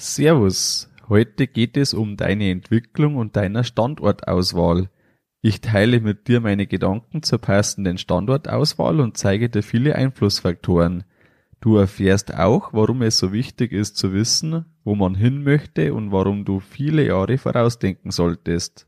Servus, heute geht es um deine Entwicklung und deiner Standortauswahl. Ich teile mit dir meine Gedanken zur passenden Standortauswahl und zeige dir viele Einflussfaktoren. Du erfährst auch, warum es so wichtig ist zu wissen, wo man hin möchte und warum du viele Jahre vorausdenken solltest.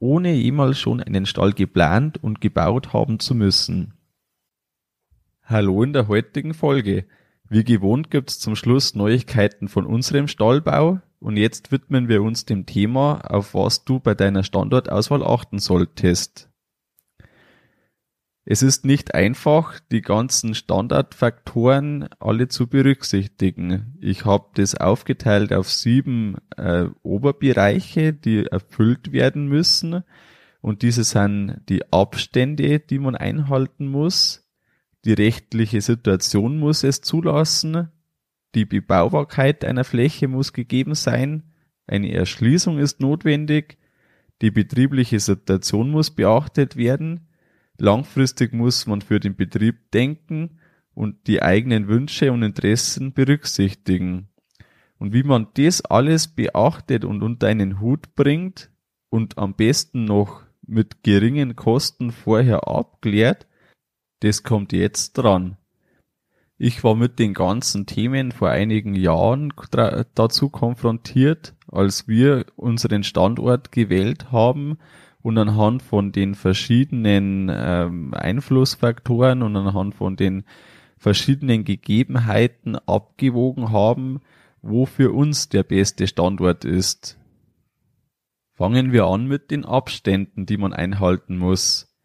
ohne jemals schon einen Stall geplant und gebaut haben zu müssen. Hallo in der heutigen Folge. Wie gewohnt gibt's zum Schluss Neuigkeiten von unserem Stallbau und jetzt widmen wir uns dem Thema, auf was du bei deiner Standortauswahl achten solltest. Es ist nicht einfach, die ganzen Standardfaktoren alle zu berücksichtigen. Ich habe das aufgeteilt auf sieben äh, Oberbereiche, die erfüllt werden müssen. Und diese sind die Abstände, die man einhalten muss. Die rechtliche Situation muss es zulassen. Die Bebaubarkeit einer Fläche muss gegeben sein. Eine Erschließung ist notwendig. Die betriebliche Situation muss beachtet werden Langfristig muss man für den Betrieb denken und die eigenen Wünsche und Interessen berücksichtigen. Und wie man das alles beachtet und unter einen Hut bringt und am besten noch mit geringen Kosten vorher abklärt, das kommt jetzt dran. Ich war mit den ganzen Themen vor einigen Jahren dazu konfrontiert, als wir unseren Standort gewählt haben und anhand von den verschiedenen ähm, Einflussfaktoren und anhand von den verschiedenen Gegebenheiten abgewogen haben, wo für uns der beste Standort ist. Fangen wir an mit den Abständen, die man einhalten muss.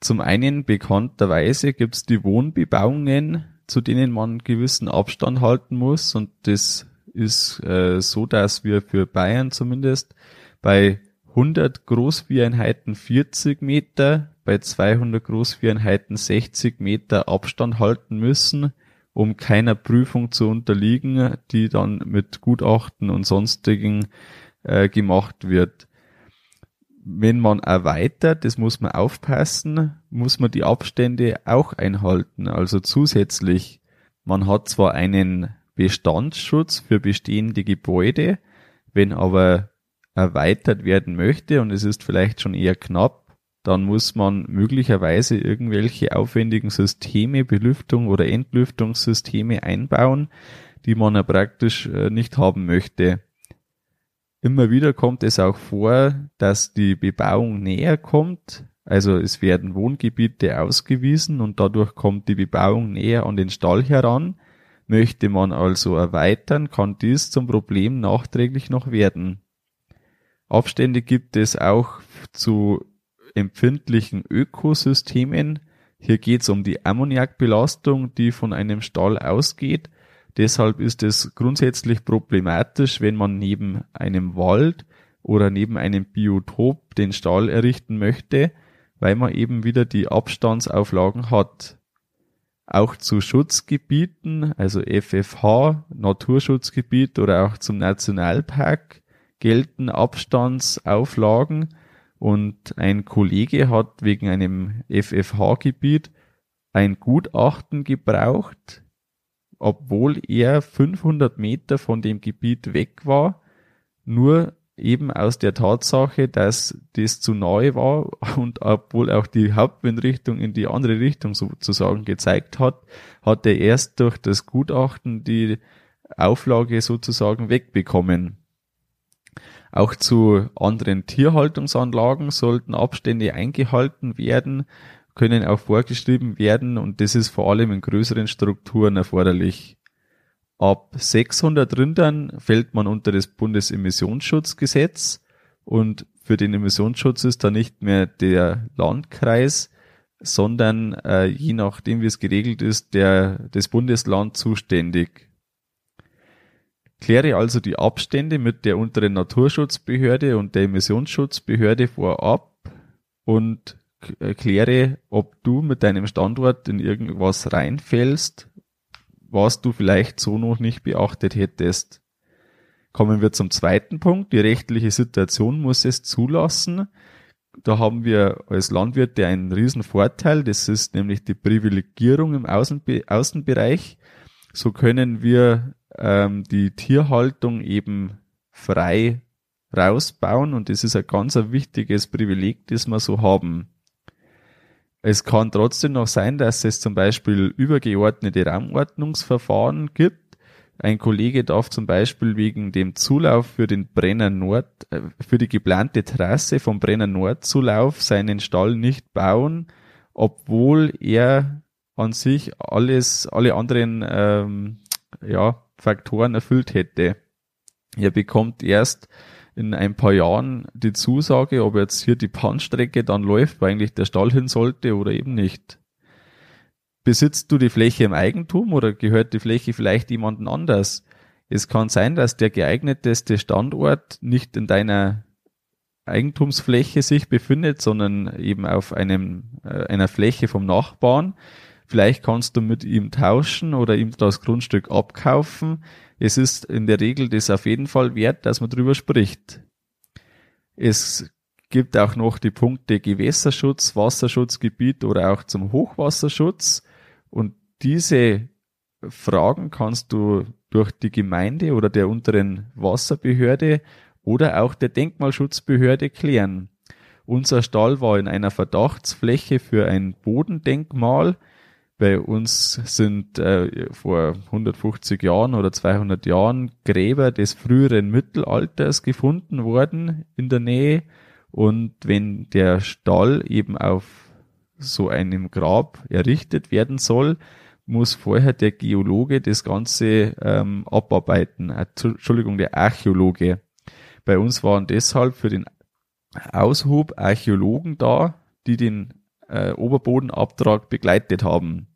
Zum einen bekannterweise gibt's die Wohnbebauungen, zu denen man gewissen Abstand halten muss und das ist äh, so, dass wir für Bayern zumindest bei 100 Großvieheinheiten 40 Meter, bei 200 Großvieheinheiten 60 Meter Abstand halten müssen, um keiner Prüfung zu unterliegen, die dann mit Gutachten und sonstigen äh, gemacht wird. Wenn man erweitert, das muss man aufpassen, muss man die Abstände auch einhalten. Also zusätzlich, man hat zwar einen Bestandsschutz für bestehende Gebäude, wenn aber erweitert werden möchte und es ist vielleicht schon eher knapp, dann muss man möglicherweise irgendwelche aufwendigen Systeme, Belüftung oder Entlüftungssysteme einbauen, die man ja praktisch äh, nicht haben möchte. Immer wieder kommt es auch vor, dass die Bebauung näher kommt, also es werden Wohngebiete ausgewiesen und dadurch kommt die Bebauung näher an den Stall heran. Möchte man also erweitern, kann dies zum Problem nachträglich noch werden. Abstände gibt es auch zu empfindlichen Ökosystemen. Hier geht es um die Ammoniakbelastung, die von einem Stall ausgeht. Deshalb ist es grundsätzlich problematisch, wenn man neben einem Wald oder neben einem Biotop den Stall errichten möchte, weil man eben wieder die Abstandsauflagen hat. Auch zu Schutzgebieten, also FFH, Naturschutzgebiet oder auch zum Nationalpark gelten Abstandsauflagen und ein Kollege hat wegen einem FFH-Gebiet ein Gutachten gebraucht, obwohl er 500 Meter von dem Gebiet weg war, nur eben aus der Tatsache, dass das zu neu war und obwohl auch die Hauptwindrichtung in die andere Richtung sozusagen gezeigt hat, hat er erst durch das Gutachten die Auflage sozusagen wegbekommen. Auch zu anderen Tierhaltungsanlagen sollten Abstände eingehalten werden, können auch vorgeschrieben werden und das ist vor allem in größeren Strukturen erforderlich. Ab 600 Rindern fällt man unter das Bundesemissionsschutzgesetz und für den Emissionsschutz ist da nicht mehr der Landkreis sondern äh, je nachdem, wie es geregelt ist, der, das Bundesland zuständig. Kläre also die Abstände mit der unteren Naturschutzbehörde und der Emissionsschutzbehörde vorab und kläre, ob du mit deinem Standort in irgendwas reinfällst, was du vielleicht so noch nicht beachtet hättest. Kommen wir zum zweiten Punkt. Die rechtliche Situation muss es zulassen. Da haben wir als Landwirte einen riesen Vorteil. Das ist nämlich die Privilegierung im Außenbe Außenbereich. So können wir ähm, die Tierhaltung eben frei rausbauen und das ist ein ganz ein wichtiges Privileg, das wir so haben. Es kann trotzdem noch sein, dass es zum Beispiel übergeordnete Raumordnungsverfahren gibt. Ein Kollege darf zum Beispiel wegen dem Zulauf für den Brenner Nord, äh, für die geplante Trasse vom Brenner Nordzulauf seinen Stall nicht bauen, obwohl er an sich alles, alle anderen ähm, ja, Faktoren erfüllt hätte. Er bekommt erst in ein paar Jahren die Zusage, ob jetzt hier die Bahnstrecke dann läuft, wo eigentlich der Stall hin sollte oder eben nicht. Besitzt du die Fläche im Eigentum oder gehört die Fläche vielleicht jemandem anders? Es kann sein, dass der geeigneteste Standort nicht in deiner Eigentumsfläche sich befindet, sondern eben auf einem, äh, einer Fläche vom Nachbarn. Vielleicht kannst du mit ihm tauschen oder ihm das Grundstück abkaufen. Es ist in der Regel das auf jeden Fall wert, dass man drüber spricht. Es gibt auch noch die Punkte Gewässerschutz, Wasserschutzgebiet oder auch zum Hochwasserschutz. Und diese Fragen kannst du durch die Gemeinde oder der unteren Wasserbehörde oder auch der Denkmalschutzbehörde klären. Unser Stall war in einer Verdachtsfläche für ein Bodendenkmal bei uns sind äh, vor 150 Jahren oder 200 Jahren Gräber des früheren Mittelalters gefunden worden in der Nähe. Und wenn der Stall eben auf so einem Grab errichtet werden soll, muss vorher der Geologe das Ganze ähm, abarbeiten. Äh, Entschuldigung, der Archäologe. Bei uns waren deshalb für den Aushub Archäologen da, die den äh, Oberbodenabtrag begleitet haben.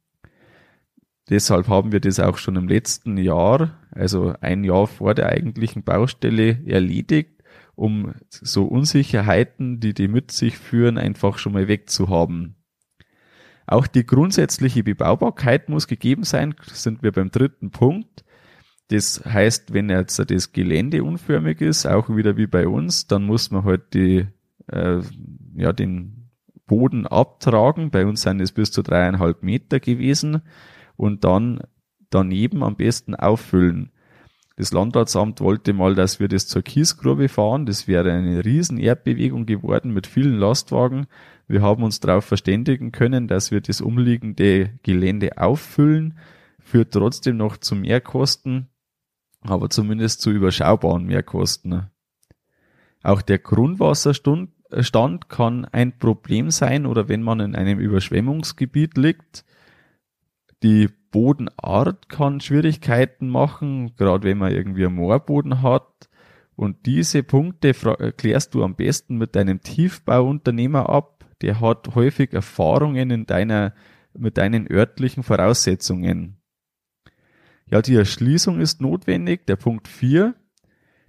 Deshalb haben wir das auch schon im letzten Jahr, also ein Jahr vor der eigentlichen Baustelle erledigt, um so Unsicherheiten, die die mit sich führen, einfach schon mal wegzuhaben. Auch die grundsätzliche Bebaubarkeit muss gegeben sein, sind wir beim dritten Punkt. Das heißt, wenn jetzt das Gelände unförmig ist, auch wieder wie bei uns, dann muss man halt die, äh, ja, den Boden abtragen. Bei uns sind es bis zu dreieinhalb Meter gewesen und dann daneben am besten auffüllen. Das Landratsamt wollte mal, dass wir das zur Kiesgrube fahren. Das wäre eine riesen Erdbewegung geworden mit vielen Lastwagen. Wir haben uns darauf verständigen können, dass wir das umliegende Gelände auffüllen, führt trotzdem noch zu Mehrkosten, aber zumindest zu überschaubaren Mehrkosten. Auch der Grundwasserstand kann ein Problem sein oder wenn man in einem Überschwemmungsgebiet liegt, die Bodenart kann Schwierigkeiten machen, gerade wenn man irgendwie einen Moorboden hat. Und diese Punkte klärst du am besten mit deinem Tiefbauunternehmer ab. Der hat häufig Erfahrungen in deiner, mit deinen örtlichen Voraussetzungen. Ja, die Erschließung ist notwendig. Der Punkt 4.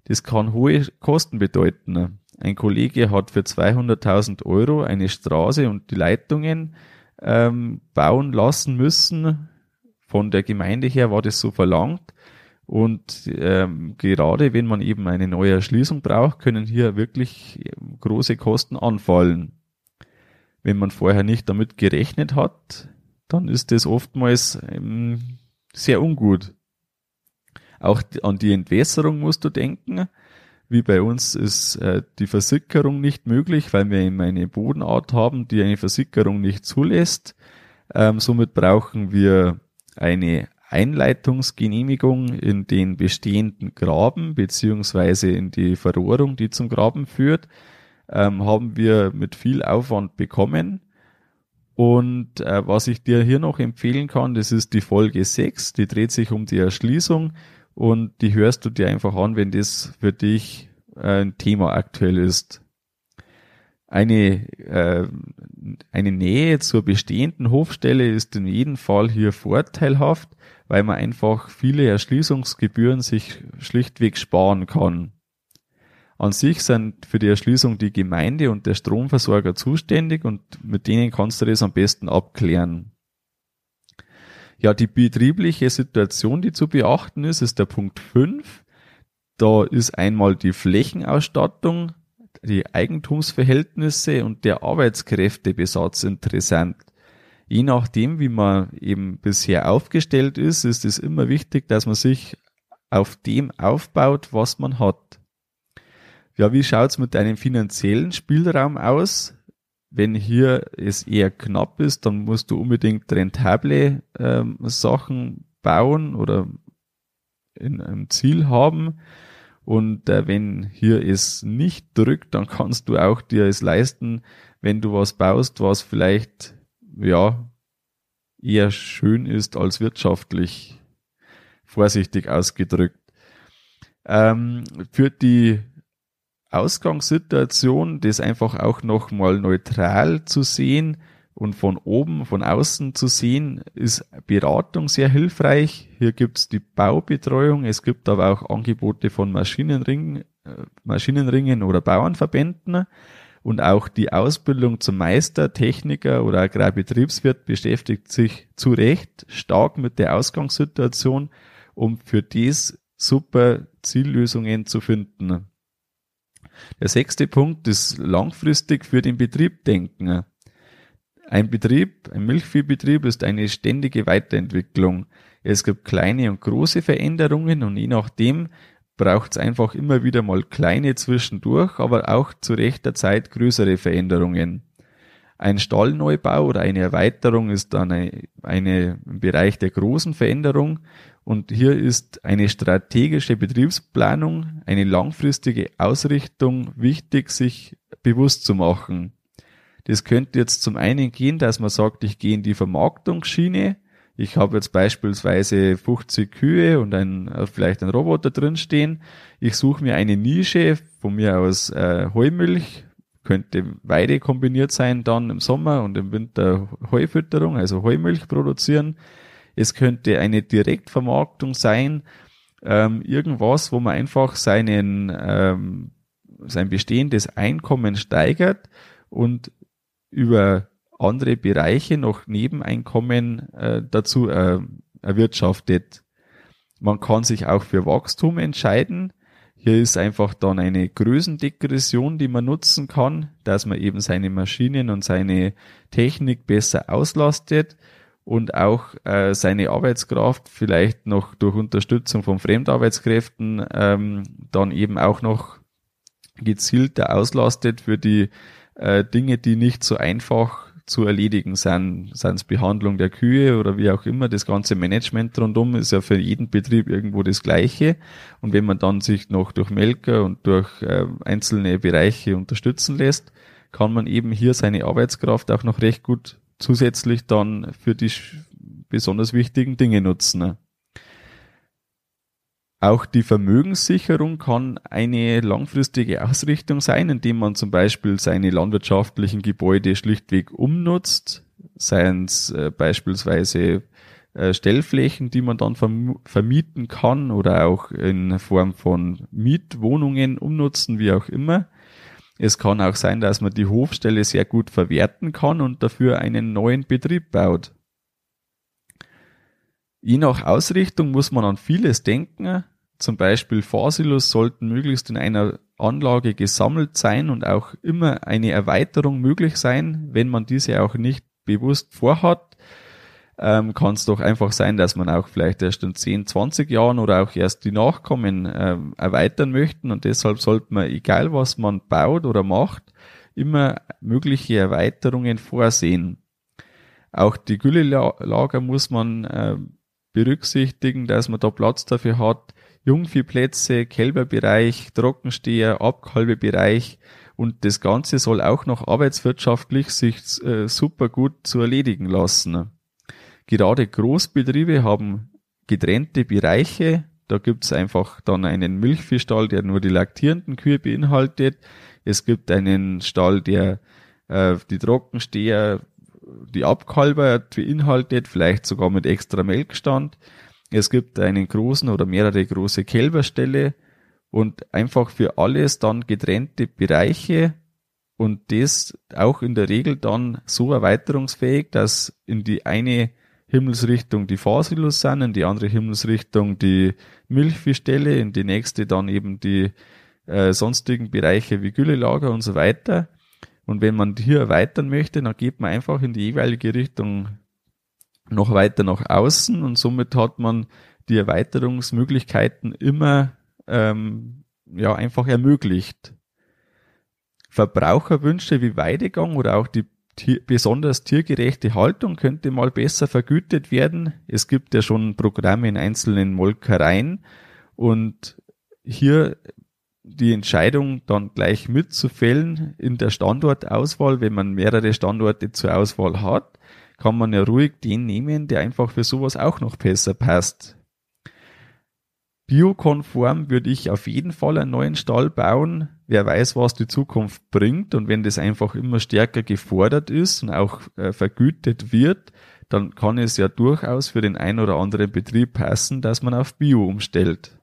Das kann hohe Kosten bedeuten. Ein Kollege hat für 200.000 Euro eine Straße und die Leitungen ähm, bauen lassen müssen. Von der Gemeinde her war das so verlangt. Und ähm, gerade wenn man eben eine neue Erschließung braucht, können hier wirklich ähm, große Kosten anfallen. Wenn man vorher nicht damit gerechnet hat, dann ist das oftmals ähm, sehr ungut. Auch an die Entwässerung musst du denken. Wie bei uns ist äh, die Versickerung nicht möglich, weil wir eben eine Bodenart haben, die eine Versickerung nicht zulässt. Ähm, somit brauchen wir eine Einleitungsgenehmigung in den bestehenden Graben beziehungsweise in die Verrohrung, die zum Graben führt, ähm, haben wir mit viel Aufwand bekommen. Und äh, was ich dir hier noch empfehlen kann, das ist die Folge 6, die dreht sich um die Erschließung und die hörst du dir einfach an, wenn das für dich äh, ein Thema aktuell ist. Eine, äh, eine Nähe zur bestehenden Hofstelle ist in jedem Fall hier vorteilhaft, weil man einfach viele Erschließungsgebühren sich schlichtweg sparen kann. An sich sind für die Erschließung die Gemeinde und der Stromversorger zuständig und mit denen kannst du das am besten abklären. Ja, die betriebliche Situation, die zu beachten ist, ist der Punkt 5. Da ist einmal die Flächenausstattung, die Eigentumsverhältnisse und der Arbeitskräftebesatz interessant. Je nachdem, wie man eben bisher aufgestellt ist, ist es immer wichtig, dass man sich auf dem aufbaut, was man hat. Ja, wie schaut's mit deinem finanziellen Spielraum aus? Wenn hier es eher knapp ist, dann musst du unbedingt rentable ähm, Sachen bauen oder in einem Ziel haben. Und äh, wenn hier es nicht drückt, dann kannst du auch dir es leisten, wenn du was baust, was vielleicht ja eher schön ist als wirtschaftlich vorsichtig ausgedrückt. Ähm, für die Ausgangssituation, das einfach auch nochmal neutral zu sehen und von oben, von außen zu sehen, ist Beratung sehr hilfreich. Hier gibt's die Baubetreuung, es gibt aber auch Angebote von Maschinenringen, äh, Maschinenringen oder Bauernverbänden und auch die Ausbildung zum Meister, Techniker oder Agrarbetriebswirt beschäftigt sich zu Recht stark mit der Ausgangssituation, um für dies super Ziellösungen zu finden. Der sechste Punkt ist langfristig für den Betrieb denken. Ein Betrieb, ein Milchviehbetrieb ist eine ständige Weiterentwicklung. Es gibt kleine und große Veränderungen und je nachdem braucht es einfach immer wieder mal kleine zwischendurch, aber auch zu rechter Zeit größere Veränderungen. Ein Stallneubau oder eine Erweiterung ist dann im Bereich der großen Veränderung und hier ist eine strategische Betriebsplanung, eine langfristige Ausrichtung wichtig, sich bewusst zu machen. Das könnte jetzt zum einen gehen, dass man sagt, ich gehe in die Vermarktungsschiene. Ich habe jetzt beispielsweise 50 Kühe und ein, vielleicht ein Roboter drinstehen. Ich suche mir eine Nische, von mir aus äh, Heumilch, könnte Weide kombiniert sein dann im Sommer und im Winter Heufütterung, also Heumilch produzieren es könnte eine Direktvermarktung sein, ähm, irgendwas, wo man einfach seinen, ähm, sein bestehendes Einkommen steigert und über andere Bereiche noch Nebeneinkommen äh, dazu äh, erwirtschaftet. Man kann sich auch für Wachstum entscheiden. Hier ist einfach dann eine Größendegression, die man nutzen kann, dass man eben seine Maschinen und seine Technik besser auslastet und auch äh, seine Arbeitskraft vielleicht noch durch Unterstützung von Fremdarbeitskräften ähm, dann eben auch noch gezielter auslastet für die äh, Dinge, die nicht so einfach zu erledigen sind, seien es Behandlung der Kühe oder wie auch immer, das ganze Management rundum ist ja für jeden Betrieb irgendwo das gleiche. Und wenn man dann sich noch durch Melker und durch äh, einzelne Bereiche unterstützen lässt, kann man eben hier seine Arbeitskraft auch noch recht gut zusätzlich dann für die besonders wichtigen Dinge nutzen. Auch die Vermögenssicherung kann eine langfristige Ausrichtung sein, indem man zum Beispiel seine landwirtschaftlichen Gebäude schlichtweg umnutzt, seien es äh, beispielsweise äh, Stellflächen, die man dann vermieten kann oder auch in Form von Mietwohnungen umnutzen, wie auch immer. Es kann auch sein, dass man die Hofstelle sehr gut verwerten kann und dafür einen neuen Betrieb baut. Je nach Ausrichtung muss man an vieles denken. Zum Beispiel Fahrsilos sollten möglichst in einer Anlage gesammelt sein und auch immer eine Erweiterung möglich sein, wenn man diese auch nicht bewusst vorhat ähm, kann es doch einfach sein, dass man auch vielleicht erst in 10, 20 Jahren oder auch erst die Nachkommen ähm, erweitern möchten und deshalb sollte man, egal was man baut oder macht, immer mögliche Erweiterungen vorsehen. Auch die Güllelager muss man äh, berücksichtigen, dass man da Platz dafür hat. Jungviehplätze, Kälberbereich, Trockensteher, Abkalbebereich und das Ganze soll auch noch arbeitswirtschaftlich sich äh, super gut zu erledigen lassen. Gerade Großbetriebe haben getrennte Bereiche. Da gibt's einfach dann einen Milchviehstall, der nur die laktierenden Kühe beinhaltet. Es gibt einen Stall, der äh, die Trockensteher, die Abkalber beinhaltet, vielleicht sogar mit extra Melkstand. Es gibt einen großen oder mehrere große Kälberställe und einfach für alles dann getrennte Bereiche und das auch in der Regel dann so erweiterungsfähig, dass in die eine Himmelsrichtung die Fahrsilos sind, in die andere Himmelsrichtung die Milchviehställe, in die nächste dann eben die äh, sonstigen Bereiche wie Güllelager und so weiter. Und wenn man hier erweitern möchte, dann geht man einfach in die jeweilige Richtung noch weiter nach außen und somit hat man die Erweiterungsmöglichkeiten immer ähm, ja einfach ermöglicht. Verbraucherwünsche wie Weidegang oder auch die tier, besonders tiergerechte Haltung könnte mal besser vergütet werden. Es gibt ja schon Programme in einzelnen Molkereien und hier die Entscheidung dann gleich mitzufällen in der Standortauswahl, wenn man mehrere Standorte zur Auswahl hat, kann man ja ruhig den nehmen, der einfach für sowas auch noch besser passt. Biokonform würde ich auf jeden Fall einen neuen Stall bauen. Wer weiß, was die Zukunft bringt. Und wenn das einfach immer stärker gefordert ist und auch äh, vergütet wird, dann kann es ja durchaus für den ein oder anderen Betrieb passen, dass man auf Bio umstellt.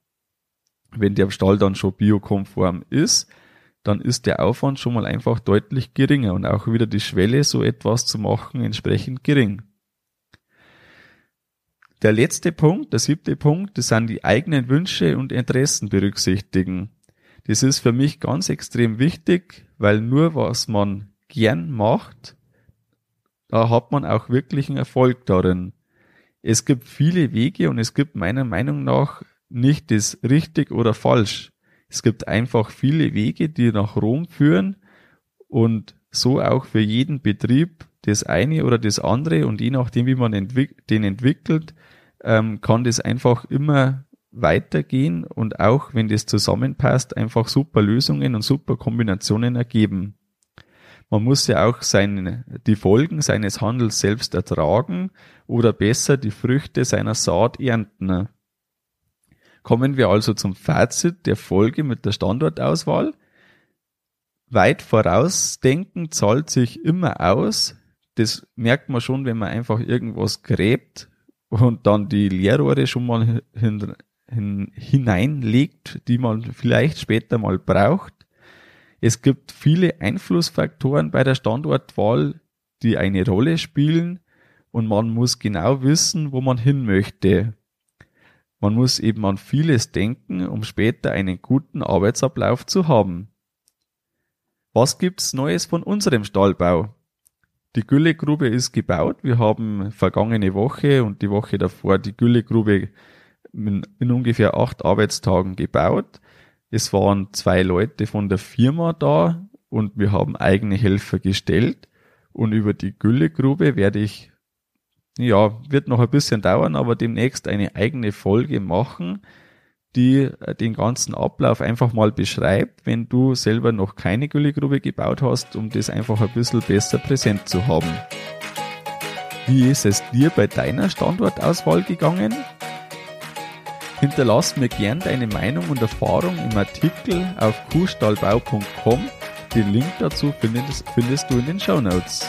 Wenn der Stall dann schon biokonform ist, dann ist der Aufwand schon mal einfach deutlich geringer und auch wieder die Schwelle, so etwas zu machen, entsprechend gering. Der letzte Punkt, der siebte Punkt, das sind die eigenen Wünsche und Interessen berücksichtigen. Das ist für mich ganz extrem wichtig, weil nur was man gern macht, da hat man auch wirklich einen Erfolg darin. Es gibt viele Wege und es gibt meiner Meinung nach nicht das richtig oder falsch. Es gibt einfach viele Wege, die nach Rom führen und so auch für jeden Betrieb das eine oder das andere und je nachdem, wie man entwick den entwickelt, ähm, kann das einfach immer weitergehen und auch wenn das zusammenpasst, einfach super Lösungen und super Kombinationen ergeben. Man muss ja auch seine, die Folgen seines Handels selbst ertragen oder besser die Früchte seiner Saat ernten. Kommen wir also zum Fazit der Folge mit der Standortauswahl. Weit vorausdenken zahlt sich immer aus. Das merkt man schon, wenn man einfach irgendwas gräbt und dann die Leerrohre schon mal hin, hin, hineinlegt, die man vielleicht später mal braucht. Es gibt viele Einflussfaktoren bei der Standortwahl, die eine Rolle spielen und man muss genau wissen, wo man hin möchte. Man muss eben an vieles denken, um später einen guten Arbeitsablauf zu haben. Was gibt's Neues von unserem Stallbau? Die Güllegrube ist gebaut. Wir haben vergangene Woche und die Woche davor die Güllegrube in, in ungefähr acht Arbeitstagen gebaut. Es waren zwei Leute von der Firma da und wir haben eigene Helfer gestellt. Und über die Güllegrube werde ich, ja, wird noch ein bisschen dauern, aber demnächst eine eigene Folge machen, die äh, den ganzen Ablauf einfach mal beschreibt, wenn du selber noch keine Güllegrube gebaut hast, um das einfach ein bisschen besser präsent zu haben. Wie ist es dir bei deiner Standortauswahl gegangen? Hinterlass mir gern deine Meinung und Erfahrung im Artikel auf kuhstallbau.com. Den Link dazu findest, findest du in den Show Notes.